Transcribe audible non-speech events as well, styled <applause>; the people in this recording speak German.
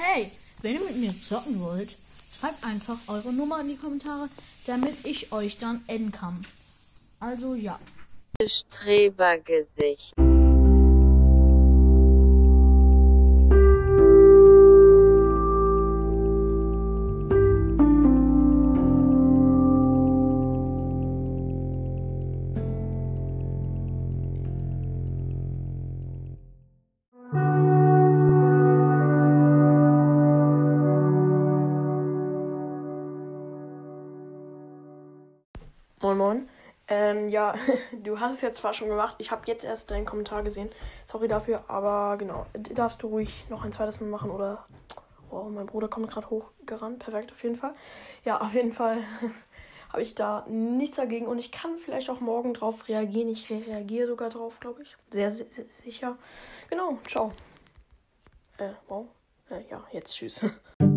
Hey, wenn ihr mit mir zocken wollt, schreibt einfach eure Nummer in die Kommentare, damit ich euch dann adden kann. Also ja. Strebergesicht. Moin Moin. Ähm, ja, <laughs> du hast es jetzt zwar schon gemacht. Ich habe jetzt erst deinen Kommentar gesehen. Sorry dafür, aber genau. Darfst du ruhig noch ein zweites Mal machen oder. Oh, mein Bruder kommt gerade hochgerannt. Perfekt, auf jeden Fall. Ja, auf jeden Fall <laughs> habe ich da nichts dagegen und ich kann vielleicht auch morgen drauf reagieren. Ich reagiere sogar drauf, glaube ich. Sehr, sehr, sicher. Genau, ciao. Äh, wow. Äh, ja, jetzt tschüss. <laughs>